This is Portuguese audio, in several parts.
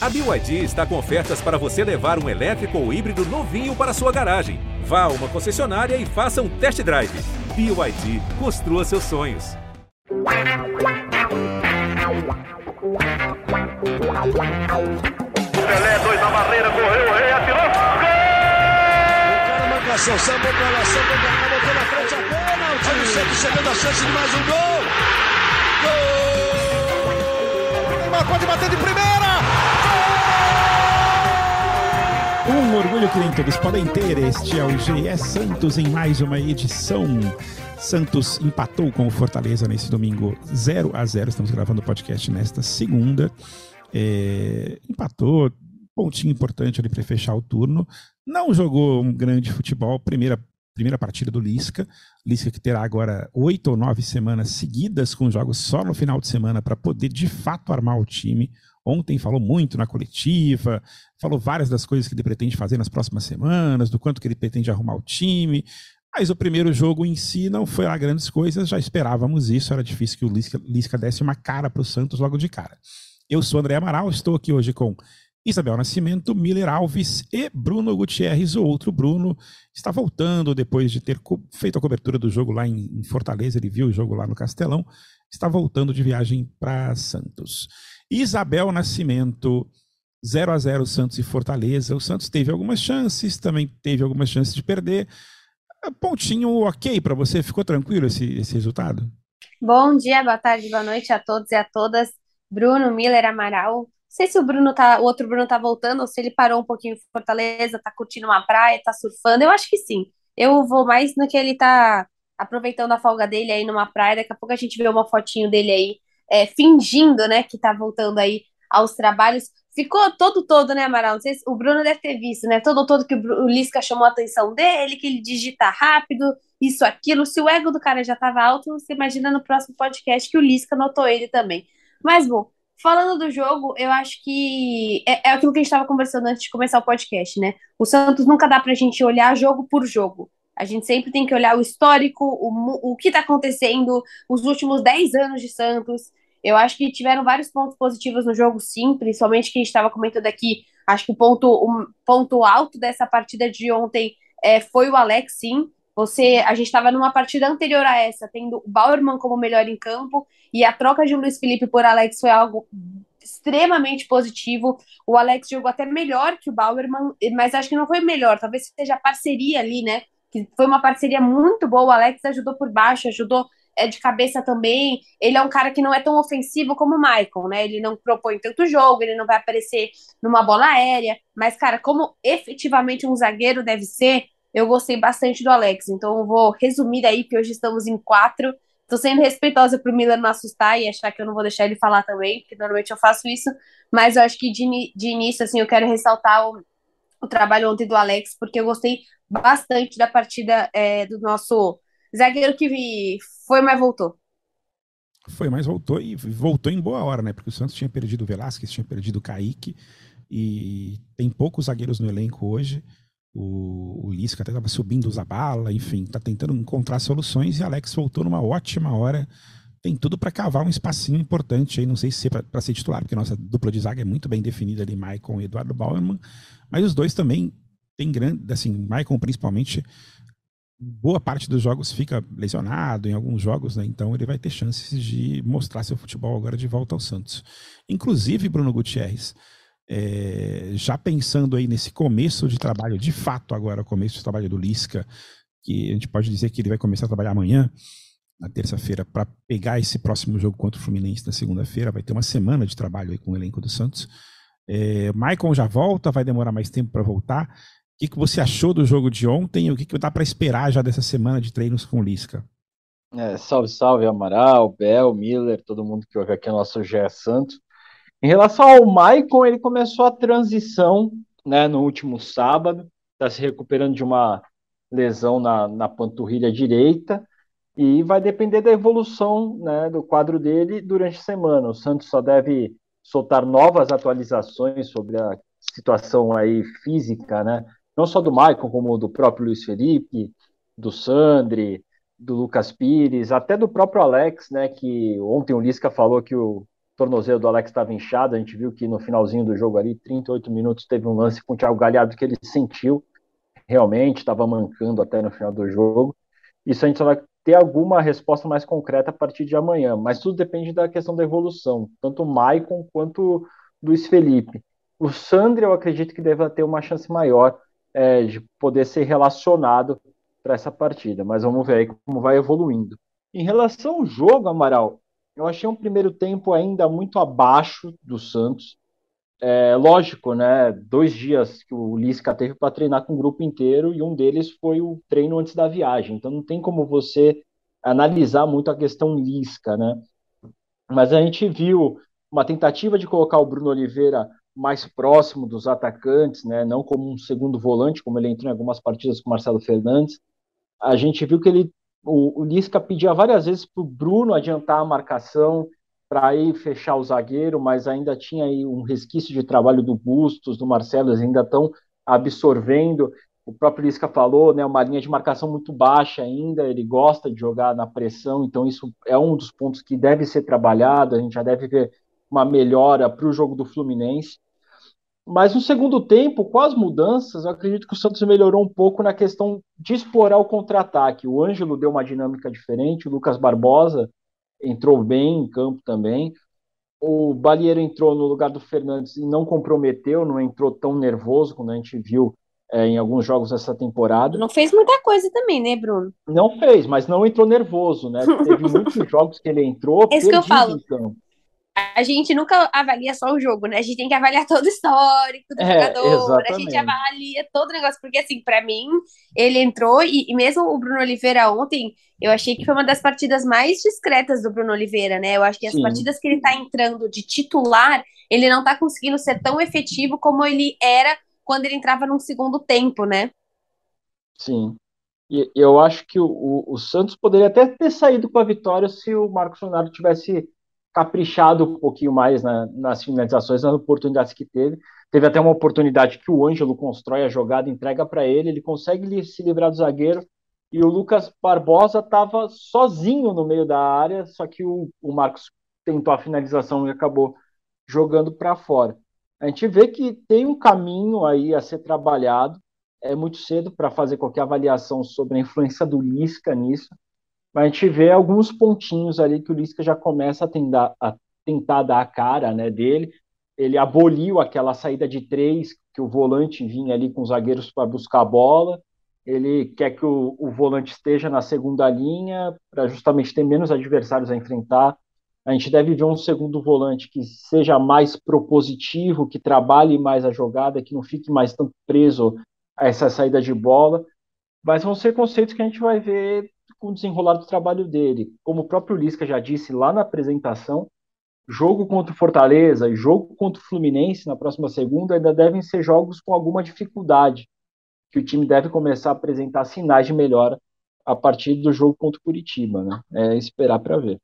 A BYD está com ofertas para você levar um elétrico ou híbrido novinho para sua garagem. Vá a uma concessionária e faça um test drive. BYD, construa seus sonhos. Pelé, dois na barreira, correu, o rei atirou. Gol! O cara sambou pra lá, sambou pra cá, botou na frente a bola. O time sempre chegando a chance de mais um gol. Gol! Neymar pode bater de primeira. Um orgulho que nem todos podem ter. Este é o GE Santos em mais uma edição. Santos empatou com o Fortaleza nesse domingo 0 a 0 Estamos gravando o podcast nesta segunda. É, empatou, pontinho importante ali para fechar o turno. Não jogou um grande futebol, primeira, primeira partida do Lisca. Lisca que terá agora oito ou nove semanas seguidas com jogos só no final de semana para poder de fato armar o time. Ontem falou muito na coletiva, falou várias das coisas que ele pretende fazer nas próximas semanas, do quanto que ele pretende arrumar o time. Mas o primeiro jogo em si não foi lá grandes coisas, já esperávamos isso, era difícil que o Lisca, Lisca desse uma cara para o Santos logo de cara. Eu sou André Amaral, estou aqui hoje com Isabel Nascimento, Miller Alves e Bruno Gutierrez. O outro Bruno está voltando depois de ter feito a cobertura do jogo lá em Fortaleza. Ele viu o jogo lá no Castelão. Está voltando de viagem para Santos. Isabel Nascimento, 0 a 0 Santos e Fortaleza. O Santos teve algumas chances, também teve algumas chances de perder. Pontinho ok para você? Ficou tranquilo esse, esse resultado? Bom dia, boa tarde, boa noite a todos e a todas. Bruno Miller Amaral. Sei se o Bruno tá, o outro Bruno tá voltando ou se ele parou um pouquinho em Fortaleza, tá curtindo uma praia, tá surfando. Eu acho que sim. Eu vou mais no que ele tá aproveitando a folga dele aí numa praia. Daqui a pouco a gente vê uma fotinho dele aí, é, fingindo, né, que tá voltando aí aos trabalhos. Ficou todo todo, né, Amaral? Não sei se, o Bruno deve ter visto, né? Todo todo que o, o Lisca chamou a atenção dele, que ele digita rápido, isso, aquilo. Se o ego do cara já tava alto, você imagina no próximo podcast que o Lisca notou ele também. Mas, bom, falando do jogo, eu acho que é, é aquilo que a gente estava conversando antes de começar o podcast, né? O Santos nunca dá para a gente olhar jogo por jogo. A gente sempre tem que olhar o histórico, o, o que está acontecendo, os últimos 10 anos de Santos. Eu acho que tiveram vários pontos positivos no jogo, sim, principalmente que a gente estava comentando aqui. Acho que o ponto, o ponto alto dessa partida de ontem é, foi o Alex, sim. Você, a gente estava numa partida anterior a essa, tendo o Bauerman como melhor em campo, e a troca de Luiz Felipe por Alex foi algo extremamente positivo. O Alex jogou até melhor que o Bauerman, mas acho que não foi melhor, talvez seja a parceria ali, né? Que foi uma parceria muito boa. O Alex ajudou por baixo, ajudou é, de cabeça também. Ele é um cara que não é tão ofensivo como o Michael, né? Ele não propõe tanto jogo, ele não vai aparecer numa bola aérea, mas, cara, como efetivamente um zagueiro deve ser eu gostei bastante do Alex. Então eu vou resumir aí que hoje estamos em quatro. Tô sendo respeitosa pro Miller não assustar e achar que eu não vou deixar ele falar também, porque normalmente eu faço isso. Mas eu acho que de, de início, assim, eu quero ressaltar o, o trabalho ontem do Alex, porque eu gostei bastante da partida é, do nosso zagueiro que foi, mas voltou. Foi, mas voltou e voltou em boa hora, né? Porque o Santos tinha perdido o Velasquez, tinha perdido o Kaique e tem poucos zagueiros no elenco hoje. O, o Lisca até estava subindo a bala, enfim, está tentando encontrar soluções e Alex voltou numa ótima hora. Tem tudo para cavar um espacinho importante aí, não sei se é para ser titular, porque nossa dupla de zaga é muito bem definida ali, Maicon e Eduardo Bauerman, mas os dois também têm grande, assim, Maicon principalmente, boa parte dos jogos fica lesionado em alguns jogos, né? Então ele vai ter chances de mostrar seu futebol agora de volta ao Santos. Inclusive, Bruno Gutierrez, é, já pensando aí nesse começo de trabalho, de fato agora, o começo de trabalho do Lisca, que a gente pode dizer que ele vai começar a trabalhar amanhã, na terça-feira, para pegar esse próximo jogo contra o Fluminense na segunda-feira, vai ter uma semana de trabalho aí com o elenco do Santos. É, Maicon já volta, vai demorar mais tempo para voltar. O que, que você achou do jogo de ontem o que, que dá para esperar já dessa semana de treinos com o Lisca? É, salve, salve, Amaral, Bel, Miller, todo mundo que ouve aqui no nosso GE Santos. Em relação ao Maicon, ele começou a transição né, no último sábado, está se recuperando de uma lesão na, na panturrilha direita e vai depender da evolução né, do quadro dele durante a semana. O Santos só deve soltar novas atualizações sobre a situação aí física, né? Não só do Maicon, como do próprio Luiz Felipe, do Sandri, do Lucas Pires, até do próprio Alex, né? Que ontem o Lisca falou que o tornozelo do Alex estava inchado, a gente viu que no finalzinho do jogo ali, 38 minutos, teve um lance com o Thiago Galhardo que ele sentiu realmente, estava mancando até no final do jogo. Isso a gente só vai ter alguma resposta mais concreta a partir de amanhã, mas tudo depende da questão da evolução, tanto o Maicon quanto o Luiz Felipe. O Sandro, eu acredito que deve ter uma chance maior é, de poder ser relacionado para essa partida, mas vamos ver aí como vai evoluindo. Em relação ao jogo, Amaral, eu achei um primeiro tempo ainda muito abaixo do Santos. É, lógico, né? Dois dias que o Lisca teve para treinar com o grupo inteiro e um deles foi o treino antes da viagem. Então não tem como você analisar muito a questão Lisca, né? Mas a gente viu uma tentativa de colocar o Bruno Oliveira mais próximo dos atacantes, né? Não como um segundo volante, como ele entrou em algumas partidas com o Marcelo Fernandes. A gente viu que ele, o, o Lisca pedia várias vezes para o Bruno adiantar a marcação, para ir fechar o zagueiro, mas ainda tinha aí um resquício de trabalho do Bustos, do Marcelo, eles ainda estão absorvendo. O próprio Lisca falou, né, uma linha de marcação muito baixa ainda, ele gosta de jogar na pressão, então isso é um dos pontos que deve ser trabalhado, a gente já deve ver uma melhora para o jogo do Fluminense. Mas no segundo tempo, com as mudanças, eu acredito que o Santos melhorou um pouco na questão de explorar o contra-ataque. O Ângelo deu uma dinâmica diferente, o Lucas Barbosa entrou bem em campo também. O Balieiro entrou no lugar do Fernandes e não comprometeu, não entrou tão nervoso como a gente viu é, em alguns jogos dessa temporada. Não fez muita coisa também, né, Bruno? Não fez, mas não entrou nervoso, né? Teve muitos jogos que ele entrou. É isso que eu falo. A gente nunca avalia só o jogo, né? A gente tem que avaliar todo o histórico do é, jogador. Exatamente. A gente avalia todo o negócio, porque assim, para mim, ele entrou e, e mesmo o Bruno Oliveira ontem, eu achei que foi uma das partidas mais discretas do Bruno Oliveira, né? Eu acho que as Sim. partidas que ele tá entrando de titular, ele não tá conseguindo ser tão efetivo como ele era quando ele entrava num segundo tempo, né? Sim. E eu acho que o, o, o Santos poderia até ter saído com a vitória se o Marcos Leonardo tivesse caprichado um pouquinho mais na, nas finalizações, nas oportunidades que teve. Teve até uma oportunidade que o Ângelo constrói a jogada, entrega para ele, ele consegue se livrar do zagueiro e o Lucas Barbosa estava sozinho no meio da área, só que o, o Marcos tentou a finalização e acabou jogando para fora. A gente vê que tem um caminho aí a ser trabalhado, é muito cedo para fazer qualquer avaliação sobre a influência do Lisca nisso, mas a gente vê alguns pontinhos ali que o Lisca já começa a tentar, a tentar dar a cara né, dele. Ele aboliu aquela saída de três, que o volante vinha ali com os zagueiros para buscar a bola ele quer que o, o volante esteja na segunda linha para justamente ter menos adversários a enfrentar. A gente deve ver um segundo volante que seja mais propositivo, que trabalhe mais a jogada, que não fique mais tanto preso a essa saída de bola. Mas vão ser conceitos que a gente vai ver com o desenrolar do trabalho dele. Como o próprio Lisca já disse lá na apresentação, jogo contra o Fortaleza e jogo contra o Fluminense na próxima segunda ainda devem ser jogos com alguma dificuldade que o time deve começar a apresentar sinais de melhora a partir do jogo contra o Curitiba, né? É esperar para ver.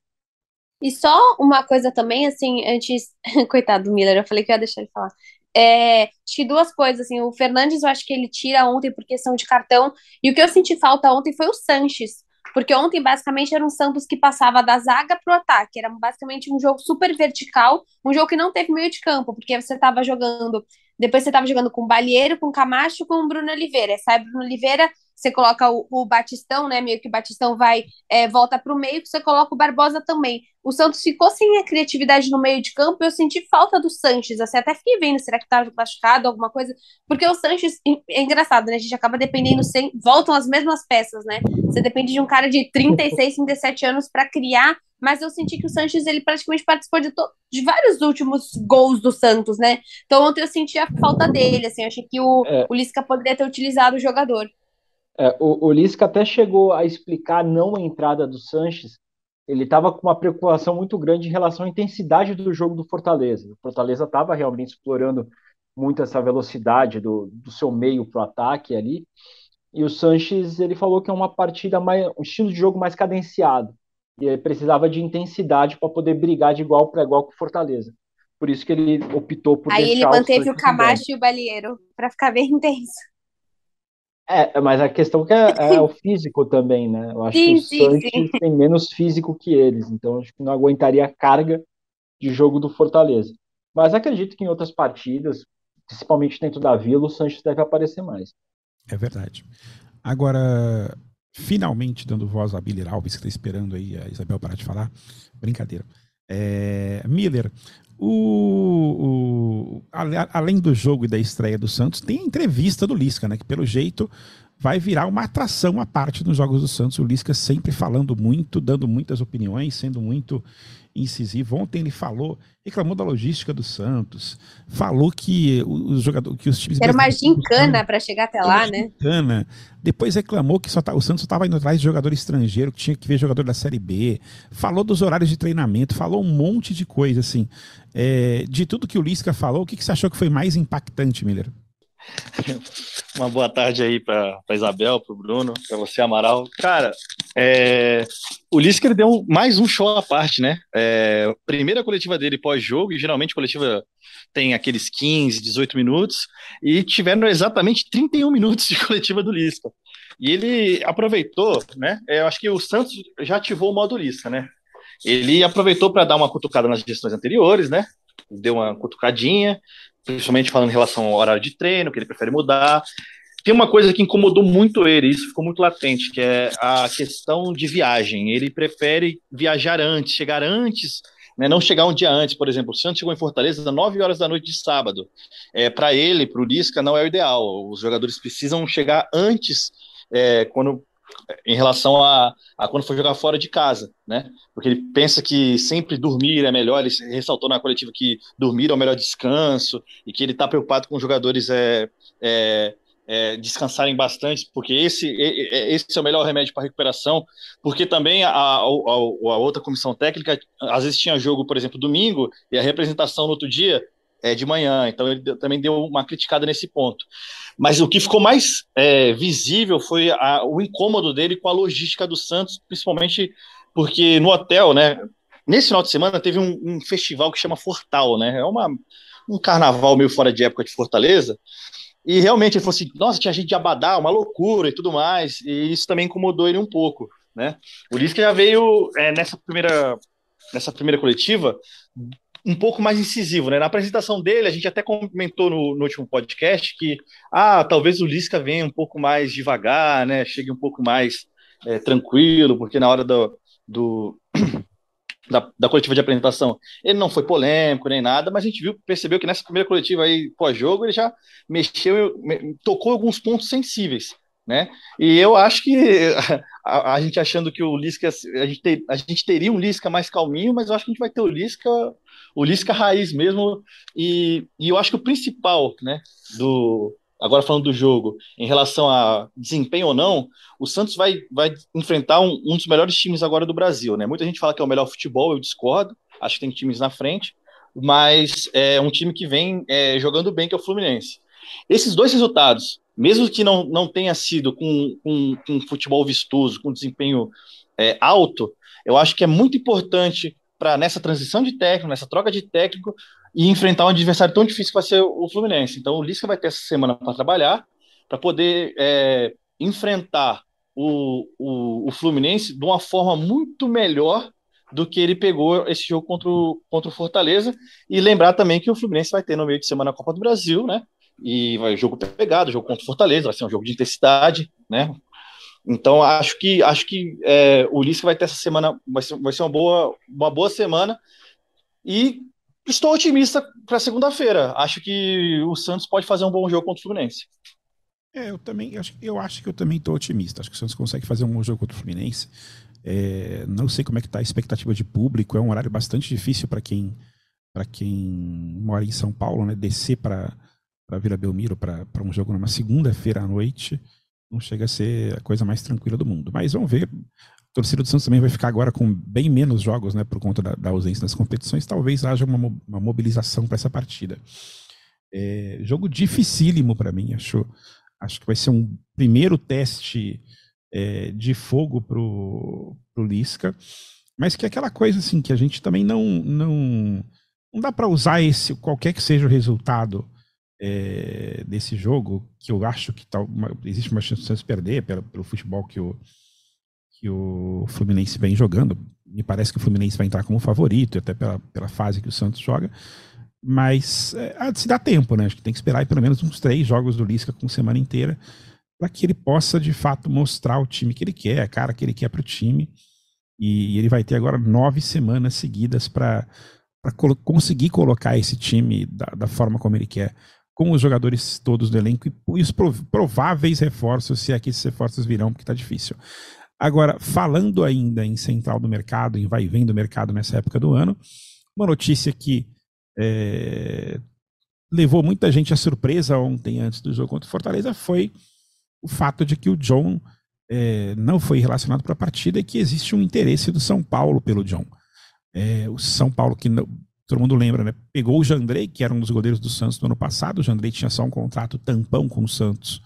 E só uma coisa também, assim, antes. Coitado do Miller, eu falei que ia deixar ele falar. É, acho duas coisas, assim, o Fernandes eu acho que ele tira ontem por questão de cartão, e o que eu senti falta ontem foi o Sanches, porque ontem basicamente era um Santos que passava da zaga pro ataque, era basicamente um jogo super vertical, um jogo que não teve meio de campo, porque você estava jogando depois você estava jogando com o Balieiro, com o Camacho, com o Bruno Oliveira. Sai Bruno Oliveira, você coloca o, o Batistão, né? Meio que o Batistão vai, é, volta para o meio, você coloca o Barbosa também. O Santos ficou sem a criatividade no meio de campo, eu senti falta do Sanches. Assim, até fiquei vendo, será que estava machucado, alguma coisa? Porque o Sanches, é engraçado, né? A gente acaba dependendo, sem, voltam as mesmas peças, né? Você depende de um cara de 36, 37 anos para criar mas eu senti que o Sanches ele praticamente participou de, de vários últimos gols do Santos, né? Então ontem eu senti a falta dele, assim, achei que o, é. o Lisca poderia ter utilizado o jogador. É, o, o Lisca até chegou a explicar não a entrada do Sanches, ele estava com uma preocupação muito grande em relação à intensidade do jogo do Fortaleza. O Fortaleza estava realmente explorando muito essa velocidade do, do seu meio para o ataque ali, e o Sanches ele falou que é uma partida mais, um estilo de jogo mais cadenciado e precisava de intensidade para poder brigar de igual para igual com o Fortaleza. Por isso que ele optou por Aí ele manteve o Camacho e o Balieiro para ficar bem intenso. É, mas a questão que é, é o físico também, né? Eu acho sim, que o sim, sim. tem menos físico que eles, então acho que não aguentaria a carga de jogo do Fortaleza. Mas acredito que em outras partidas, principalmente dentro da Vila, o Sanches deve aparecer mais. É verdade. Agora, finalmente dando voz a Miller Alves, que está esperando aí a Isabel parar de falar. Brincadeira. É, Miller, o, o, além do jogo e da estreia do Santos, tem a entrevista do Lisca, né? Que pelo jeito vai virar uma atração à parte nos Jogos do Santos. O Lisca sempre falando muito, dando muitas opiniões, sendo muito incisivo. Ontem ele falou, reclamou da logística do Santos, falou que os jogadores, que os times era uma gincana para chegar até lá, né? Gincana. Depois reclamou que só tá, o Santos estava indo atrás de jogador estrangeiro, que tinha que ver jogador da Série B. Falou dos horários de treinamento, falou um monte de coisa assim. É, de tudo que o Lisca falou, o que, que você achou que foi mais impactante, Miller? Uma boa tarde aí para Isabel, para o Bruno, para você, Amaral. Cara, é, o Lisca ele deu mais um show à parte, né? É, primeira coletiva dele pós-jogo, e geralmente a coletiva tem aqueles 15, 18 minutos, e tiveram exatamente 31 minutos de coletiva do Lisca. E ele aproveitou, né? É, eu acho que o Santos já ativou o modo Lisca, né? Ele aproveitou para dar uma cutucada nas gestões anteriores, né? Deu uma cutucadinha, principalmente falando em relação ao horário de treino, que ele prefere mudar. Tem uma coisa que incomodou muito ele, isso ficou muito latente, que é a questão de viagem. Ele prefere viajar antes, chegar antes, né, não chegar um dia antes. Por exemplo, o Santos chegou em Fortaleza às 9 horas da noite de sábado. É, Para ele, para o Lisca, não é o ideal. Os jogadores precisam chegar antes, é, quando em relação a, a, quando for jogar fora de casa, né? Porque ele pensa que sempre dormir é melhor. Ele ressaltou na coletiva que dormir é o melhor descanso e que ele está preocupado com os jogadores é, é, é, descansarem bastante, porque esse, esse é o melhor remédio para recuperação. Porque também a, a, a, outra comissão técnica às vezes tinha jogo, por exemplo, domingo e a representação no outro dia é, de manhã. Então ele também deu uma criticada nesse ponto. Mas o que ficou mais é, visível foi a, o incômodo dele com a logística do Santos, principalmente porque no hotel, né? Nesse final de semana teve um, um festival que chama Fortal, né? É uma, um carnaval meio fora de época de Fortaleza. E realmente ele falou assim: nossa, tinha gente de Abadá, uma loucura e tudo mais. E isso também incomodou ele um pouco, né? Isso que já veio é, nessa primeira nessa primeira coletiva um pouco mais incisivo, né? Na apresentação dele, a gente até comentou no, no último podcast que, ah, talvez o Lisca venha um pouco mais devagar, né? Chegue um pouco mais é, tranquilo, porque na hora do, do da, da, coletiva de apresentação ele não foi polêmico nem nada, mas a gente viu, percebeu que nessa primeira coletiva aí pós-jogo ele já mexeu, tocou alguns pontos sensíveis né? E eu acho que a, a, gente achando que o Lisca, a gente, ter, a gente teria um Lisca mais calminho, mas eu acho que a gente vai ter o Lisca, o Lisca raiz mesmo, e, e eu acho que o principal, né, do, agora falando do jogo, em relação a desempenho ou não, o Santos vai, vai enfrentar um, um dos melhores times agora do Brasil, né? Muita gente fala que é o melhor futebol, eu discordo, acho que tem times na frente, mas é um time que vem é, jogando bem, que é o Fluminense. Esses dois resultados, mesmo que não, não tenha sido com, com, com futebol vistoso, com desempenho é, alto, eu acho que é muito importante para nessa transição de técnico, nessa troca de técnico, e enfrentar um adversário tão difícil que vai ser o Fluminense. Então o Lisca vai ter essa semana para trabalhar, para poder é, enfrentar o, o, o, Fluminense de uma forma muito melhor do que ele pegou esse jogo contra o, contra o Fortaleza. E lembrar também que o Fluminense vai ter no meio de semana a Copa do Brasil, né? E vai jogo pegado, jogo contra o Fortaleza, vai ser um jogo de intensidade, né? Então acho que acho que é, o Lisca vai ter essa semana, vai ser, vai ser uma boa uma boa semana e estou otimista para segunda-feira. Acho que o Santos pode fazer um bom jogo contra o Fluminense. É, eu também acho, eu acho que eu também estou otimista. Acho que o Santos consegue fazer um bom jogo contra o Fluminense. É, não sei como é que está a expectativa de público. É um horário bastante difícil para quem para quem mora em São Paulo, né? Descer para para Vila Belmiro para um jogo numa segunda-feira à noite não chega a ser a coisa mais tranquila do mundo. Mas vamos ver. A torcida do Santos também vai ficar agora com bem menos jogos, né, por conta da, da ausência das competições. Talvez haja uma, uma mobilização para essa partida. É, jogo dificílimo para mim, acho. Acho que vai ser um primeiro teste é, de fogo pro, pro Lisca, mas que é aquela coisa assim que a gente também não não não dá para usar esse qualquer que seja o resultado é, desse jogo, que eu acho que tá uma, existe uma chance de perder pelo, pelo futebol que o, que o Fluminense vem jogando. me parece que o Fluminense vai entrar como favorito, até pela, pela fase que o Santos joga. Mas é, se dá tempo, né? Acho que tem que esperar pelo menos uns três jogos do Lisca com semana inteira para que ele possa de fato mostrar o time que ele quer, a cara que ele quer para o time. E, e, ele vai ter agora nove semanas seguidas para colo conseguir colocar esse time da, da, forma como ele quer, com os jogadores todos do elenco e, os prováveis reforços, se é que esses reforços virão, porque está difícil. Agora, falando ainda em central do mercado, em vai e vem do mercado nessa época do ano, uma notícia que é, levou muita gente à surpresa ontem, antes do jogo contra o Fortaleza, foi o fato de que o John é, não foi relacionado para a partida e que existe um interesse do São Paulo pelo John. É, o São Paulo, que não, todo mundo lembra, né, pegou o Jandrei, que era um dos goleiros do Santos no ano passado. O Jandrei tinha só um contrato tampão com o Santos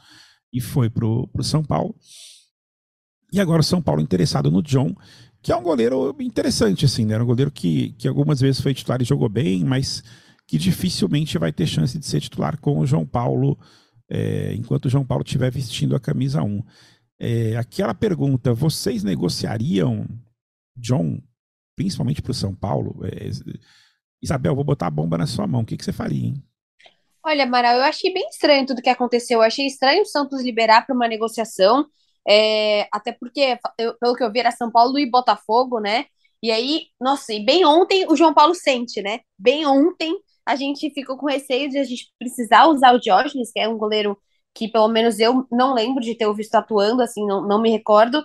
e foi para o São Paulo. E agora o São Paulo interessado no John, que é um goleiro interessante, assim, né? Era um goleiro que, que algumas vezes foi titular e jogou bem, mas que dificilmente vai ter chance de ser titular com o João Paulo, é, enquanto o João Paulo estiver vestindo a camisa 1. É, aquela pergunta, vocês negociariam John, principalmente para o São Paulo? É, Isabel, vou botar a bomba na sua mão, o que, que você faria, hein? Olha, Amaral, eu achei bem estranho tudo que aconteceu. Eu achei estranho o Santos liberar para uma negociação. É, até porque, eu, pelo que eu vi, era São Paulo e Botafogo, né? E aí, nossa, e bem ontem o João Paulo sente, né? Bem ontem a gente ficou com receio de a gente precisar usar o Diógenes, que é um goleiro que pelo menos eu não lembro de ter visto atuando, assim, não, não me recordo.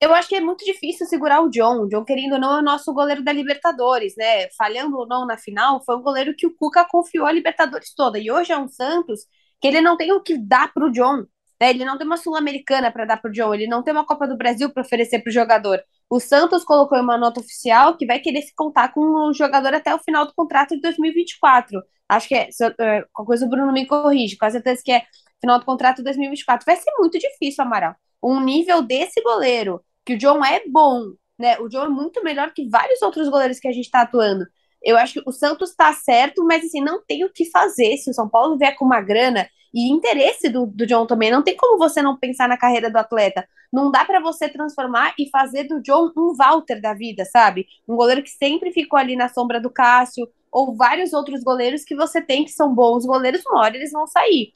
Eu acho que é muito difícil segurar o John. John, querendo ou não, é o nosso goleiro da Libertadores, né? Falhando ou não na final, foi um goleiro que o Cuca confiou a Libertadores toda. E hoje é um Santos que ele não tem o que dar para o John. Né? Ele não tem uma Sul-Americana para dar para o John, ele não tem uma Copa do Brasil para oferecer para o jogador. O Santos colocou uma nota oficial que vai querer se contar com o jogador até o final do contrato de 2024. Acho que é, é qualquer coisa o Bruno me corrige, com certeza que é final do contrato de 2024. Vai ser muito difícil, Amaral. Um nível desse goleiro, que o John é bom, né? O John é muito melhor que vários outros goleiros que a gente está atuando. Eu acho que o Santos está certo, mas assim, não tem o que fazer. Se o São Paulo vier com uma grana e interesse do, do John também. Não tem como você não pensar na carreira do atleta. Não dá para você transformar e fazer do John um Walter da vida, sabe? Um goleiro que sempre ficou ali na sombra do Cássio, ou vários outros goleiros que você tem que são bons goleiros, uma hora eles vão sair.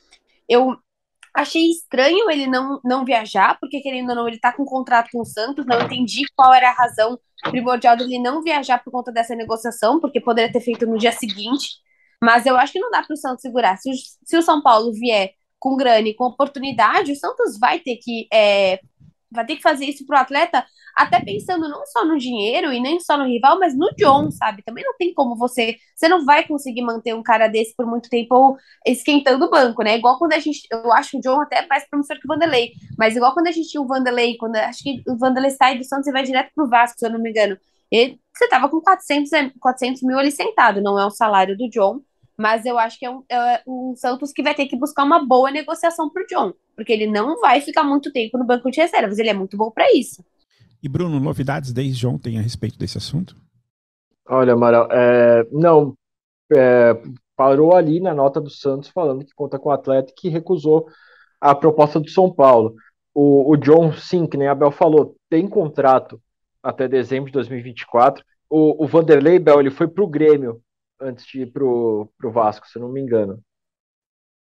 Eu achei estranho ele não, não viajar, porque querendo ou não, ele tá com contrato com o Santos, não entendi qual era a razão primordial dele não viajar por conta dessa negociação, porque poderia ter feito no dia seguinte. Mas eu acho que não dá para o Santos segurar. Se o, se o São Paulo vier com grana e com oportunidade, o Santos vai ter que é, vai ter que fazer isso pro atleta, até pensando não só no dinheiro e nem só no rival, mas no John, sabe? Também não tem como você. Você não vai conseguir manter um cara desse por muito tempo esquentando o banco, né? Igual quando a gente. Eu acho o John até mais promissor que o Vanderlei. Mas igual quando a gente tinha o Vanderlei, quando acho que o Vanderlei sai do Santos e vai direto pro Vasco, se eu não me engano. E você tava com 400, 400 mil ali sentado, não é o salário do John mas eu acho que é um, é um, Santos que vai ter que buscar uma boa negociação para o John, porque ele não vai ficar muito tempo no banco de reservas, ele é muito bom para isso. E Bruno, novidades desde ontem a respeito desse assunto? Olha, Amaral, é, não, é, parou ali na nota do Santos falando que conta com o atleta que recusou a proposta do São Paulo. O, o John, sim, que nem a Abel falou, tem contrato até dezembro de 2024. O, o Vanderlei Bel ele foi para o Grêmio antes de ir pro, pro Vasco, se não me engano.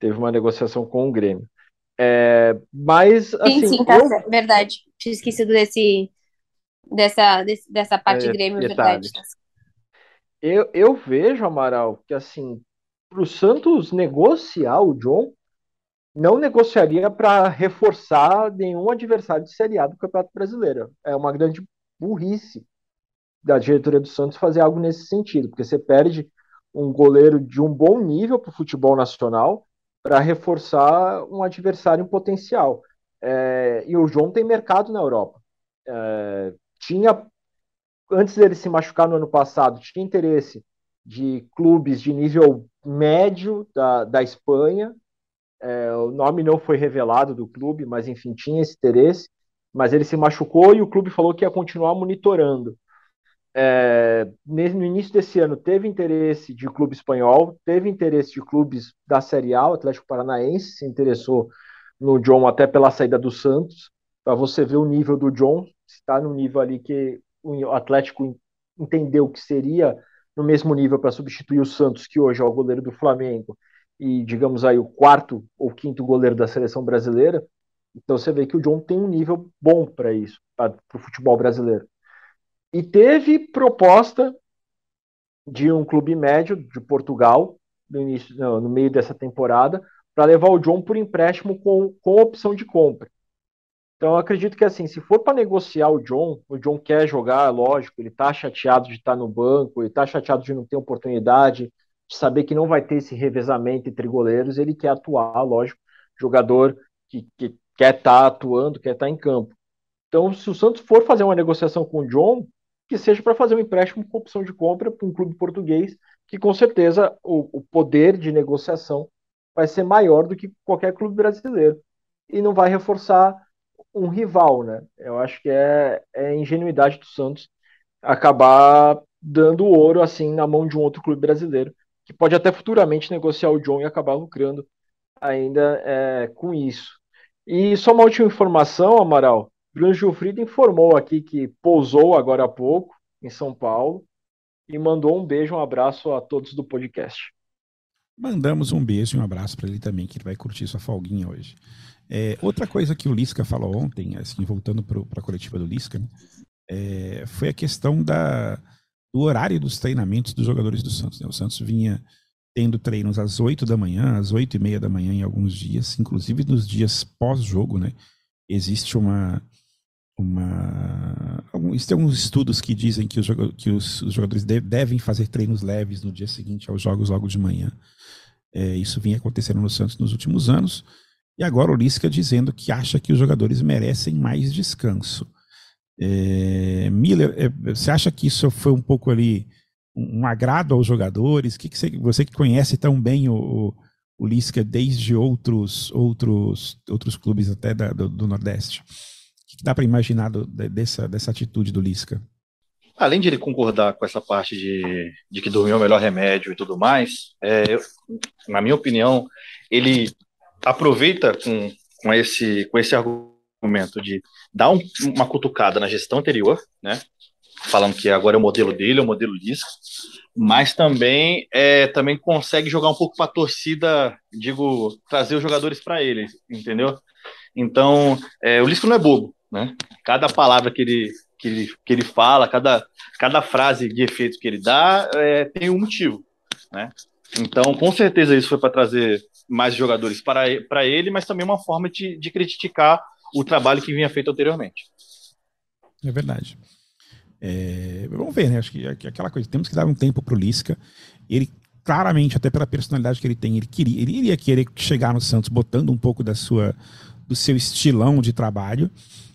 Teve uma negociação com o Grêmio. É, mas, assim... Sim, sim, tá eu... certo, verdade. Tinha esquecido desse, dessa, desse, dessa parte é, Grêmio, detalhe. verdade. Eu, eu vejo, Amaral, que, assim, pro Santos negociar o John, não negociaria para reforçar nenhum adversário de Série A do Campeonato Brasileiro. É uma grande burrice da diretoria do Santos fazer algo nesse sentido, porque você perde um goleiro de um bom nível para o futebol nacional para reforçar um adversário em potencial. É, e o João tem mercado na Europa. É, tinha, antes dele se machucar no ano passado, tinha interesse de clubes de nível médio da, da Espanha. É, o nome não foi revelado do clube, mas enfim, tinha esse interesse. Mas ele se machucou e o clube falou que ia continuar monitorando é, no início desse ano teve interesse de clube espanhol, teve interesse de clubes da Série A, o Atlético Paranaense se interessou no John até pela saída do Santos, para você ver o nível do John, está no nível ali que o Atlético entendeu que seria no mesmo nível para substituir o Santos, que hoje é o goleiro do Flamengo, e digamos aí o quarto ou quinto goleiro da seleção brasileira. Então você vê que o John tem um nível bom para isso, para o futebol brasileiro. E teve proposta de um clube médio de Portugal no, início, no, no meio dessa temporada para levar o John por empréstimo com, com opção de compra. Então, acredito que, assim, se for para negociar o John, o John quer jogar, lógico, ele está chateado de estar tá no banco, ele está chateado de não ter oportunidade, de saber que não vai ter esse revezamento entre goleiros, ele quer atuar, lógico, jogador que, que quer estar tá atuando, quer estar tá em campo. Então, se o Santos for fazer uma negociação com o John, que seja para fazer um empréstimo com opção de compra para um clube português, que com certeza o, o poder de negociação vai ser maior do que qualquer clube brasileiro. E não vai reforçar um rival, né? Eu acho que é, é ingenuidade do Santos acabar dando ouro assim na mão de um outro clube brasileiro, que pode até futuramente negociar o John e acabar lucrando ainda é, com isso. E só uma última informação, Amaral. Bruno Gilfrido informou aqui que pousou agora há pouco em São Paulo e mandou um beijo, um abraço a todos do podcast. Mandamos um beijo e um abraço para ele também, que ele vai curtir sua folguinha hoje. É, outra coisa que o Lisca falou ontem, assim, voltando para a coletiva do Lisca, né, é, foi a questão da, do horário dos treinamentos dos jogadores do Santos. Né? O Santos vinha tendo treinos às 8 da manhã, às 8 e meia da manhã em alguns dias, inclusive nos dias pós-jogo, né? Existe uma. uma existem alguns estudos que dizem que os, que os, os jogadores de, devem fazer treinos leves no dia seguinte aos jogos logo de manhã. É, isso vinha acontecendo no Santos nos últimos anos. E agora o Lisca dizendo que acha que os jogadores merecem mais descanso. É, Miller, é, você acha que isso foi um pouco ali um, um agrado aos jogadores? Que, que você, você, que conhece tão bem o, o Lisca desde outros outros outros clubes até da, do, do, Nordeste, o que, dá para imaginar do, dessa, dessa atitude do Lisca? Além de ele concordar com essa parte de, de que dormir é o melhor remédio e tudo mais, é, eu, na minha opinião, ele aproveita com, com, esse, com esse argumento de dar um, uma cutucada na gestão anterior, né? Falando que agora é o modelo dele, é o modelo Lisca, mas também é, também consegue jogar um pouco para a torcida, digo, trazer os jogadores para ele, entendeu? Então, é, o Lisca não é bobo, né? Cada palavra que ele, que ele, que ele fala, cada, cada frase de efeito que ele dá, é, tem um motivo, né? Então, com certeza isso foi para trazer mais jogadores para, para ele, mas também uma forma de, de criticar o trabalho que vinha feito anteriormente. É verdade. É, vamos ver, né? Acho que, aquela coisa, temos que dar um tempo para o Lisca. Ele claramente, até pela personalidade que ele tem, ele queria, ele iria querer chegar no Santos botando um pouco da sua, do seu estilão de trabalho.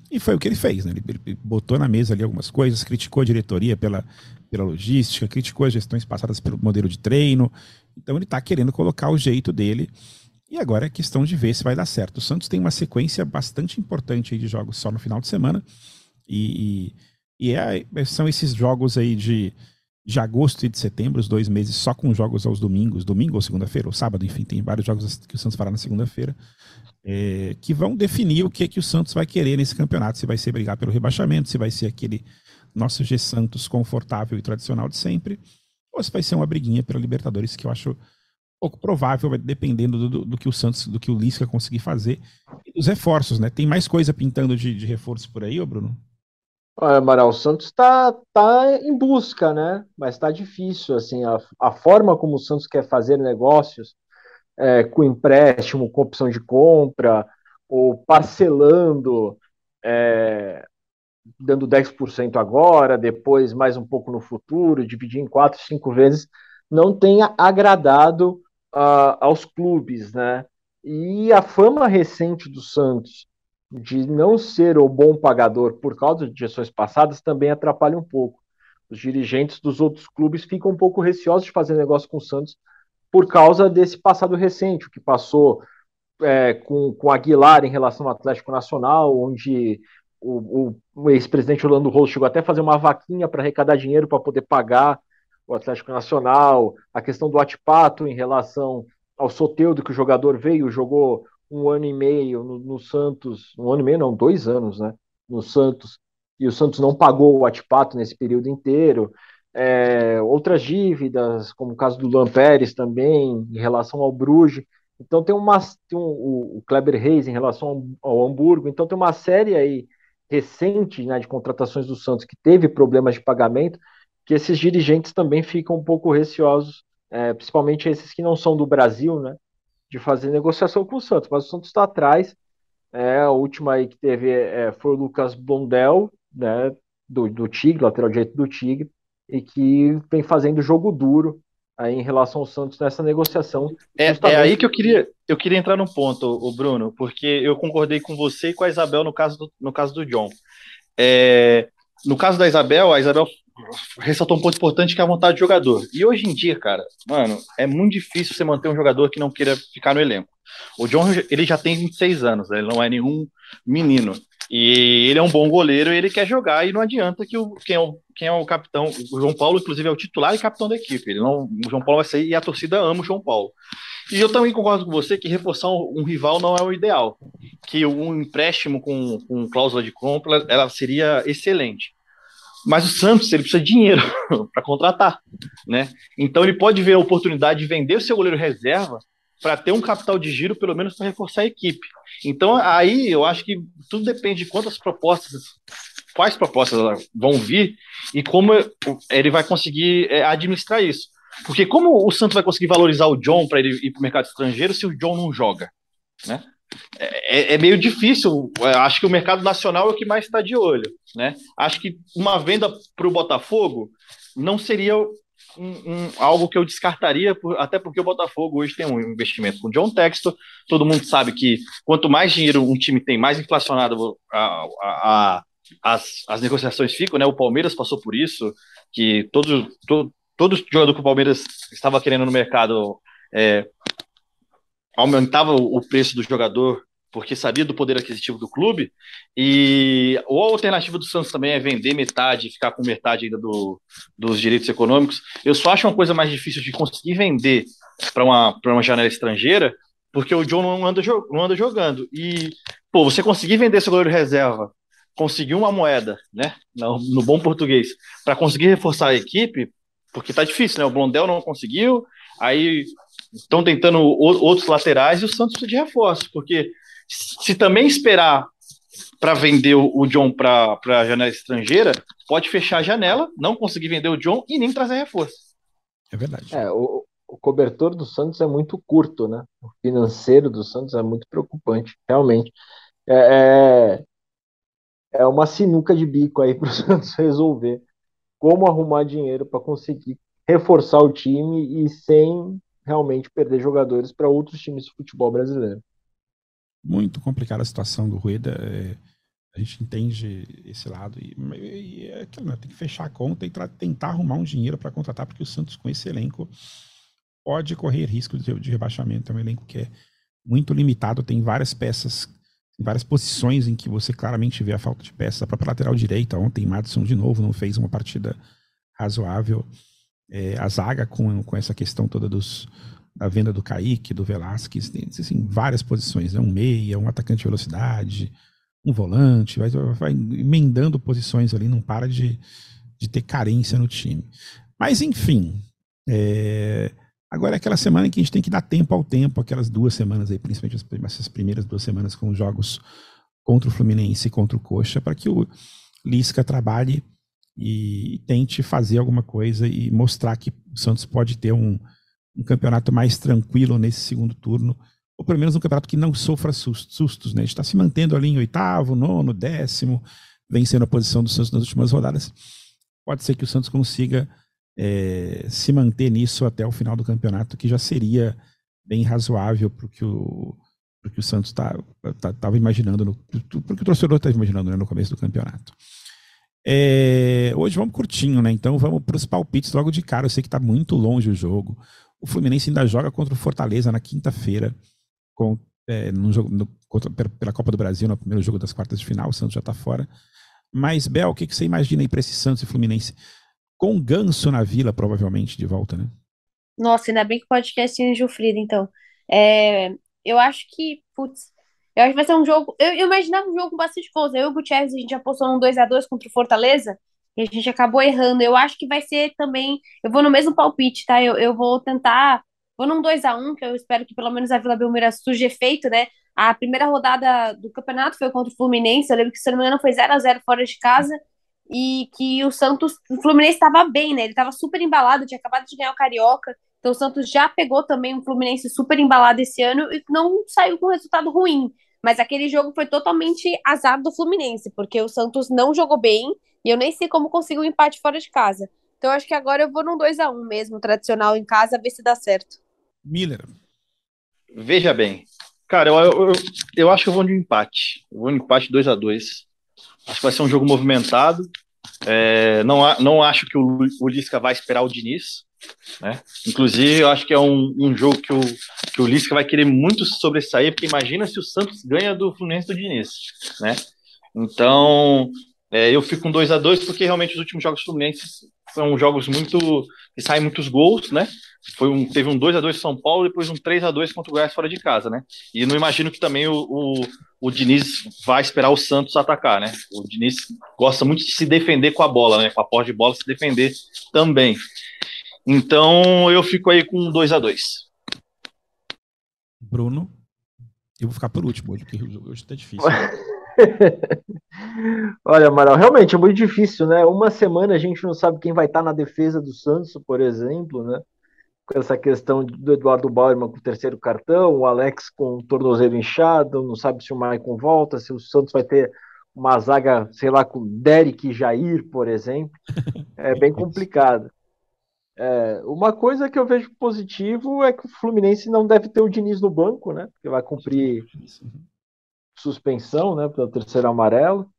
E foi o que ele fez, né? Ele, ele botou na mesa ali algumas coisas, criticou a diretoria pela, pela logística, criticou as gestões passadas pelo modelo de treino. Então ele está querendo colocar o jeito dele. E agora é questão de ver se vai dar certo. O Santos tem uma sequência bastante importante de jogos só no final de semana. E, e, e é, são esses jogos aí de, de agosto e de setembro, os dois meses só com jogos aos domingos, domingo ou segunda-feira, ou sábado, enfim, tem vários jogos que o Santos fará na segunda-feira, é, que vão definir o que é que o Santos vai querer nesse campeonato. Se vai ser brigar pelo rebaixamento, se vai ser aquele nosso G Santos confortável e tradicional de sempre, ou se vai ser uma briguinha pela Libertadores, que eu acho pouco provável, dependendo do, do, que o Santos, do que o Lisca conseguir fazer. E dos reforços, né? Tem mais coisa pintando de, de reforço por aí, ô Bruno? Olha, Amaral, o Santos está tá em busca, né? Mas está difícil, assim, a, a forma como o Santos quer fazer negócios, é, com empréstimo, com opção de compra, ou parcelando é, dando 10% agora, depois mais um pouco no futuro, dividir em quatro, cinco vezes, não tenha agradado uh, aos clubes, né? E a fama recente do Santos de não ser o bom pagador por causa de gestões passadas também atrapalha um pouco. Os dirigentes dos outros clubes ficam um pouco receosos de fazer negócio com o Santos por causa desse passado recente, o que passou é, com, com Aguilar em relação ao Atlético Nacional, onde o, o, o ex-presidente Orlando Rose chegou até a fazer uma vaquinha para arrecadar dinheiro para poder pagar o Atlético Nacional, a questão do Atipato em relação ao Soteudo, que o jogador veio, jogou um ano e meio no, no, Santos, um ano e meio não, dois anos, né, no Santos, e o Santos não pagou o Atipato nesse período inteiro. É, outras dívidas, como o caso do Luan Pérez também, em relação ao Bruges. Então tem uma tem um, o Kleber Reis em relação ao, ao, Hamburgo. Então tem uma série aí recente né, de contratações do Santos que teve problemas de pagamento, que esses dirigentes também ficam um pouco receosos, é, principalmente esses que não são do Brasil, né, de fazer negociação com o Santos. Mas o Santos está atrás. É, a última aí que teve é, foi o Lucas Blondel, né, do, do Tigre, lateral direito do Tigre, e que vem fazendo jogo duro aí em relação ao Santos nessa negociação. É, é aí que eu queria, eu queria entrar num ponto, o Bruno, porque eu concordei com você e com a Isabel no caso do, no caso do John. É, no caso da Isabel, a Isabel ressaltou um ponto importante que é a vontade do jogador. E hoje em dia, cara, mano, é muito difícil você manter um jogador que não queira ficar no elenco. O John, ele já tem 26 anos, né? ele não é nenhum menino. E ele é um bom goleiro ele quer jogar e não adianta que o, quem, é o, quem é o capitão, o João Paulo, inclusive, é o titular e capitão da equipe. Ele não, o João Paulo vai sair e a torcida ama o João Paulo. E eu também concordo com você que reforçar um, um rival não é o ideal. Que um empréstimo com, com cláusula de compra ela seria excelente. Mas o Santos ele precisa de dinheiro para contratar, né? Então ele pode ver a oportunidade de vender o seu goleiro reserva para ter um capital de giro, pelo menos para reforçar a equipe. Então, aí eu acho que tudo depende de quantas propostas, quais propostas vão vir e como ele vai conseguir é, administrar isso. Porque como o Santos vai conseguir valorizar o John para ele ir para o mercado estrangeiro se o John não joga, né? É, é, meio difícil. Acho que o mercado nacional é o que mais está de olho, né? Acho que uma venda para o Botafogo não seria um, um, algo que eu descartaria, por, até porque o Botafogo hoje tem um investimento com John Textor. Todo mundo sabe que quanto mais dinheiro um time tem, mais inflacionado a, a, a, as, as negociações ficam. Né? O Palmeiras passou por isso, que todo, todo, todo jogador que o Palmeiras estava querendo no mercado é, aumentava o preço do jogador porque sabia do poder aquisitivo do clube. E ou a alternativa do Santos também é vender metade, ficar com metade ainda do, dos direitos econômicos. Eu só acho uma coisa mais difícil de conseguir vender para uma, uma janela estrangeira, porque o John não anda, não anda jogando. E, pô, você conseguir vender seu goleiro reserva, conseguir uma moeda, né, no, no bom português, para conseguir reforçar a equipe, porque tá difícil, né? O Blondel não conseguiu, aí estão tentando outros laterais e o Santos precisa de reforço, porque se também esperar para vender o John para a janela estrangeira, pode fechar a janela, não conseguir vender o John e nem trazer reforço. É verdade. É, o, o cobertor do Santos é muito curto, né? O financeiro do Santos é muito preocupante, realmente. É, é, é uma sinuca de bico aí para o Santos resolver como arrumar dinheiro para conseguir reforçar o time e sem realmente perder jogadores para outros times de futebol brasileiro muito complicada a situação do Rueda. É, a gente entende esse lado. E, e é aquilo, né? Tem que fechar a conta e tentar arrumar um dinheiro para contratar, porque o Santos, com esse elenco, pode correr risco de, de rebaixamento. É um elenco que é muito limitado, tem várias peças, várias posições em que você claramente vê a falta de peças. A própria lateral direita, ontem, Madison de novo não fez uma partida razoável. É, a zaga com, com essa questão toda dos, a venda do Kaique, do Velasquez, tem assim, várias posições, né? um meia, um atacante de velocidade, um volante, vai, vai emendando posições ali, não para de, de ter carência no time. Mas, enfim, é... agora é aquela semana em que a gente tem que dar tempo ao tempo, aquelas duas semanas aí, principalmente essas primeiras duas semanas com os jogos contra o Fluminense e contra o Coxa, para que o Lisca trabalhe e tente fazer alguma coisa e mostrar que o Santos pode ter um, um campeonato mais tranquilo nesse segundo turno, ou pelo menos um campeonato que não sofra sustos, né? A gente está se mantendo ali em oitavo, nono, décimo, vencendo a posição do Santos nas últimas rodadas. Pode ser que o Santos consiga é, se manter nisso até o final do campeonato, que já seria bem razoável para o que o, que o Santos estava tá, tá, imaginando, para o que o torcedor estava imaginando né, no começo do campeonato. É, hoje vamos curtinho, né? Então vamos para os palpites logo de cara. Eu sei que está muito longe o jogo. O Fluminense ainda joga contra o Fortaleza na quinta-feira, com, é, no jogo, pela Copa do Brasil, no primeiro jogo das quartas de final. O Santos já está fora. Mas, Bel, o que, que você imagina aí para esse Santos e Fluminense? Com ganso na vila, provavelmente, de volta, né? Nossa, ainda bem que o podcast tinha Gilfrida, então. É, eu acho que, putz, Eu acho que vai ser um jogo. Eu, eu imaginava um jogo com bastante gols. Eu e o Gutierrez, a gente apostou num 2x2 contra o Fortaleza e a gente acabou errando. Eu acho que vai ser também. Eu vou no mesmo palpite, tá? Eu, eu vou tentar. Vou num 2x1, que eu espero que pelo menos a Vila Belmiro surja efeito, né? A primeira rodada do campeonato foi contra o Fluminense. Eu lembro que, se não me engano, foi 0x0 fora de casa. E que o Santos. O Fluminense estava bem, né? Ele estava super embalado, tinha acabado de ganhar o Carioca. Então o Santos já pegou também um Fluminense super embalado esse ano e não saiu com resultado ruim. Mas aquele jogo foi totalmente azar do Fluminense, porque o Santos não jogou bem e eu nem sei como conseguiu um empate fora de casa. Então acho que agora eu vou num 2 a 1 mesmo, tradicional em casa, ver se dá certo. Miller. Veja bem. Cara, eu, eu, eu acho que eu vou de empate. Eu vou de empate 2 a 2 Acho que vai ser um jogo movimentado. É, não, não acho que o, o Lisca vai esperar o Diniz. Né? Inclusive, eu acho que é um, um jogo que o, que o Lisca vai querer muito sobressair, porque imagina se o Santos ganha do Fluminense do Diniz. Né? Então, é, eu fico com 2 a 2 porque realmente os últimos jogos Fluminense são jogos muito. que saem muitos gols, né? Foi um, teve um 2 a 2 São Paulo, depois um 3 a 2 contra o Goiás fora de casa, né? E não imagino que também o, o, o Diniz vai esperar o Santos atacar, né? O Diniz gosta muito de se defender com a bola, né? Com a posse de bola se defender também. Então eu fico aí com 2 a 2 Bruno. Eu vou ficar por último hoje, porque hoje tá difícil. Olha, Amaral, realmente é muito difícil, né? Uma semana a gente não sabe quem vai estar na defesa do Santos, por exemplo, né? Com essa questão do Eduardo Bauerman com o terceiro cartão, o Alex com o tornozelo inchado, não sabe se o Maicon volta, se o Santos vai ter uma zaga, sei lá, com Derek e Jair, por exemplo. É bem complicado. É, uma coisa que eu vejo positivo é que o Fluminense não deve ter o Diniz no banco, né? Porque vai cumprir suspensão, né? Pelo terceiro amarelo.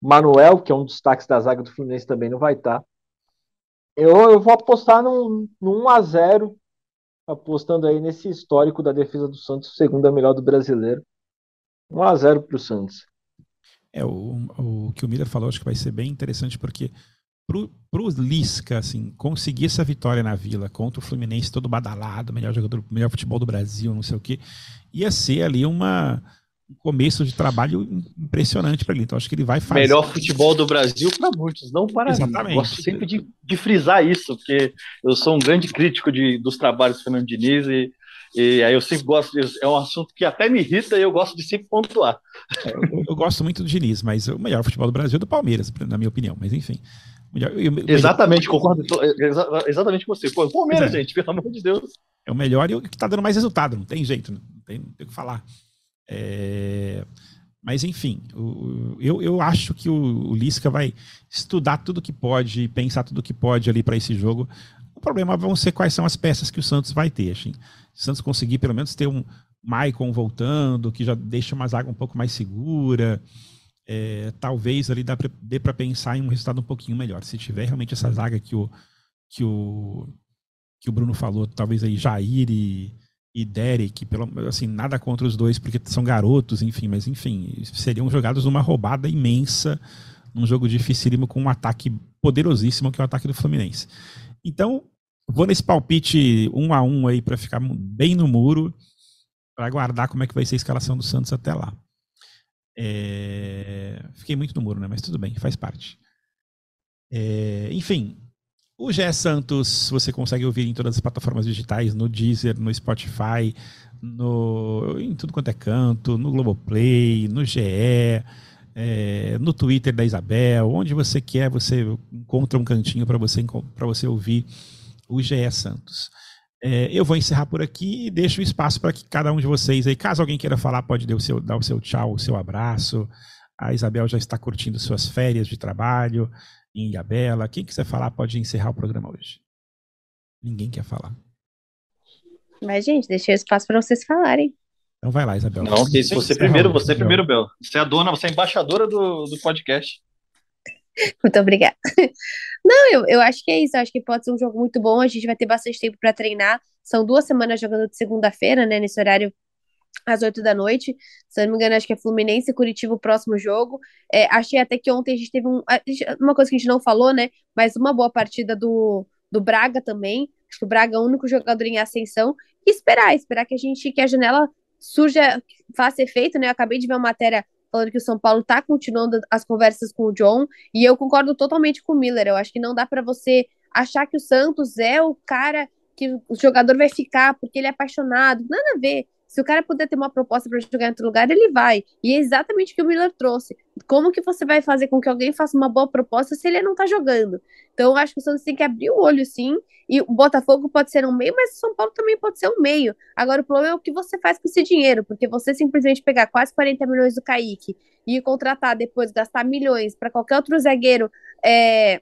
Manuel, que é um dos destaques da zaga do Fluminense, também não vai estar. Eu, eu vou apostar num, num 1x0, apostando aí nesse histórico da defesa do Santos, segunda melhor do brasileiro. 1x0 para o Santos. É, o, o que o Miller falou, acho que vai ser bem interessante, porque pro, pro Lisca, assim, conseguir essa vitória na Vila contra o Fluminense todo badalado, melhor jogador, melhor futebol do Brasil, não sei o quê, ia ser ali uma um começo de trabalho impressionante para ele. Então acho que ele vai fazer. Melhor futebol do Brasil para muitos, não para Exatamente. mim. Gosto sempre de, de, frisar isso, porque eu sou um grande crítico de, dos trabalhos do Fernando Diniz e, e aí eu sempre gosto, de, é um assunto que até me irrita e eu gosto de sempre pontuar. É, eu, eu, gosto muito do Diniz, mas o melhor futebol do Brasil é do Palmeiras, na minha opinião. Mas enfim. Melhor, eu, exatamente, melhor... concordo exatamente com você. Pô, Palmeiras, é. gente, pelo amor de Deus. É o melhor e o que está dando mais resultado, não tem jeito, não tem, não tem o que falar. É, mas, enfim, o, eu, eu acho que o, o Lisca vai estudar tudo que pode, pensar tudo que pode ali para esse jogo. O problema vão ser quais são as peças que o Santos vai ter. Assim. Se o Santos conseguir pelo menos ter um Maicon voltando, que já deixa uma zaga um pouco mais segura, é, talvez ali dê para pensar em um resultado um pouquinho melhor. Se tiver realmente essa zaga que o, que o, que o Bruno falou, talvez aí Jair e, e Derek, pelo, assim, nada contra os dois, porque são garotos, enfim, mas enfim, seriam jogados numa roubada imensa, num jogo dificílimo com um ataque poderosíssimo que é o ataque do Fluminense. Então, vou nesse palpite um a um aí para ficar bem no muro, para aguardar como é que vai ser a escalação do Santos até lá. É... Fiquei muito no muro, né? Mas tudo bem, faz parte. É... Enfim, o GE Santos você consegue ouvir em todas as plataformas digitais, no Deezer, no Spotify, no, em tudo quanto é canto, no Globoplay, no GE, é, no Twitter da Isabel, onde você quer, você encontra um cantinho para você, você ouvir o GE Santos. É, eu vou encerrar por aqui e deixo espaço para que cada um de vocês aí, caso alguém queira falar, pode dar o seu, dar o seu tchau, o seu abraço. A Isabel já está curtindo suas férias de trabalho em Ilhabela. Quem quiser falar pode encerrar o programa hoje. Ninguém quer falar. Mas, gente, deixei espaço para vocês falarem. Então vai lá, Isabel. Não, se você primeiro, você primeiro, Bel. Você é a dona, você é a embaixadora do, do podcast. Muito obrigada. Não, eu, eu acho que é isso. Eu acho que pode ser um jogo muito bom. A gente vai ter bastante tempo para treinar. São duas semanas jogando de segunda-feira, né? Nesse horário às oito da noite. Se não me engano, acho que é Fluminense e Curitiba o próximo jogo. É, achei até que ontem a gente teve um, uma coisa que a gente não falou, né? Mas uma boa partida do, do Braga também. Acho que o Braga é o único jogador em ascensão. E esperar, esperar que a gente, que a janela surja, faça efeito, né? Eu acabei de ver uma matéria falando que o São Paulo tá continuando as conversas com o John, e eu concordo totalmente com o Miller. Eu acho que não dá para você achar que o Santos é o cara que o jogador vai ficar porque ele é apaixonado. Nada a ver. Se o cara puder ter uma proposta para jogar em outro lugar, ele vai. E é exatamente o que o Miller trouxe. Como que você vai fazer com que alguém faça uma boa proposta se ele não tá jogando? Então, eu acho que o Santos tem que abrir o olho, sim. E o Botafogo pode ser um meio, mas o São Paulo também pode ser um meio. Agora, o problema é o que você faz com esse dinheiro, porque você simplesmente pegar quase 40 milhões do Kaique e contratar depois, gastar milhões para qualquer outro zagueiro é,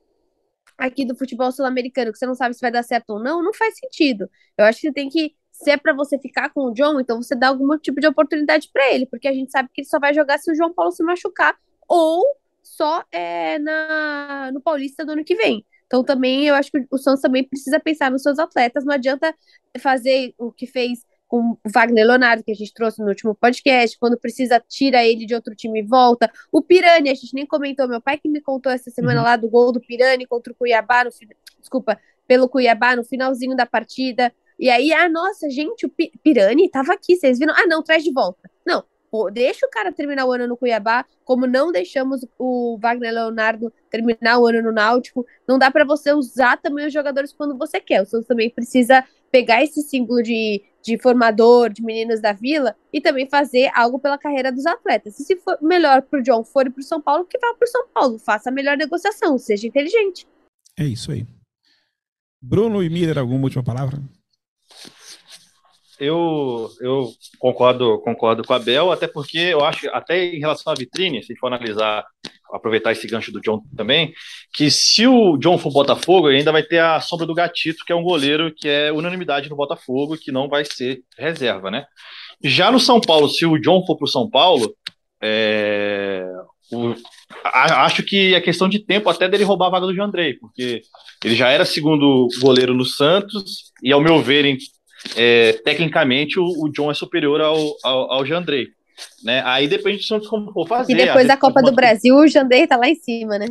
aqui do futebol sul-americano, que você não sabe se vai dar certo ou não, não faz sentido. Eu acho que você tem que se é para você ficar com o John, então você dá algum tipo de oportunidade para ele, porque a gente sabe que ele só vai jogar se o João Paulo se machucar ou só é, na, no Paulista do ano que vem. Então também eu acho que o Santos também precisa pensar nos seus atletas. Não adianta fazer o que fez com o Wagner Leonardo, que a gente trouxe no último podcast, quando precisa, tira ele de outro time e volta. O Pirani, a gente nem comentou, meu pai que me contou essa semana uhum. lá do gol do Pirani contra o Cuiabá, no, desculpa, pelo Cuiabá, no finalzinho da partida. E aí, ah, nossa, gente, o Pirani tava aqui, vocês viram? Ah, não, traz de volta. Não, pô, deixa o cara terminar o ano no Cuiabá, como não deixamos o Wagner Leonardo terminar o ano no Náutico. Não dá para você usar também os jogadores quando você quer. O Santos também precisa pegar esse símbolo de, de formador, de meninos da vila, e também fazer algo pela carreira dos atletas. E se for melhor pro John for e pro São Paulo, que vá pro São Paulo. Faça a melhor negociação, seja inteligente. É isso aí. Bruno e Miller, alguma última palavra? Eu, eu concordo, concordo com a Bel, até porque eu acho, até em relação à vitrine, se for analisar, aproveitar esse gancho do John também, que se o John for Botafogo, ainda vai ter a sombra do Gatito, que é um goleiro que é unanimidade no Botafogo, que não vai ser reserva, né? Já no São Paulo, se o John for para o São Paulo, é, o, a, acho que é questão de tempo até dele roubar a vaga do João Andrei, porque ele já era segundo goleiro no Santos, e ao meu ver, em é, tecnicamente o, o, John é superior ao, ao, ao Jandrei. Né? Aí depende do Santos como for fazer. E depois da Copa do Brasil, o Jandrei tá lá em cima, né?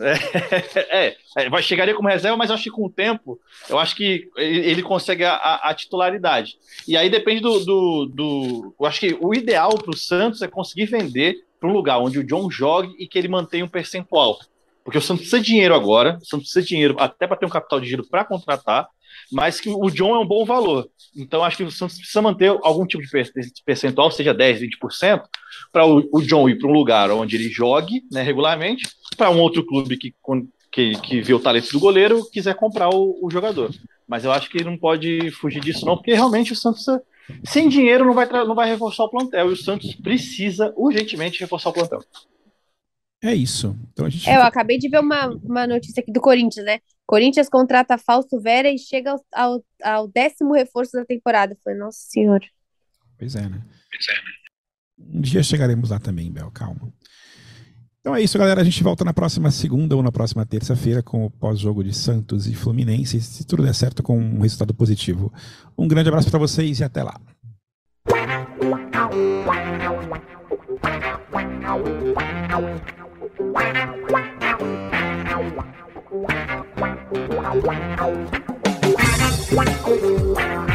É, é, vai chegaria como reserva, mas acho que com o tempo, eu acho que ele consegue a, a, a titularidade. E aí depende do, do, do, Eu acho que o ideal para o Santos é conseguir vender para um lugar onde o John jogue e que ele mantenha um percentual. Porque o Santos precisa de dinheiro agora, o Santos precisa de dinheiro até para ter um capital de giro para contratar, mas que o John é um bom valor. Então, acho que o Santos precisa manter algum tipo de percentual, seja 10%, 20%, para o, o John ir para um lugar onde ele jogue né, regularmente, para um outro clube que, que, que vê o talento do goleiro quiser comprar o, o, jogador. Mas eu acho que ele não pode fugir disso, não, porque realmente o Santos, sem dinheiro, não vai, não vai reforçar o plantel, e o Santos precisa urgentemente reforçar o plantel. É isso. Então a gente... É, eu acabei de ver uma, uma notícia aqui do Corinthians, né? Corinthians contrata Fausto Vera e chega ao, ao, ao décimo reforço da temporada. Foi, nossa senhora. Pois é, né? Pois é, né? Um dia chegaremos lá também, Bel, calma. Então é isso, galera. A gente volta na próxima segunda ou na próxima terça-feira com o pós-jogo de Santos e Fluminense, se tudo der certo com um resultado positivo. Um grande abraço para vocês e até lá. Wow. Thank you.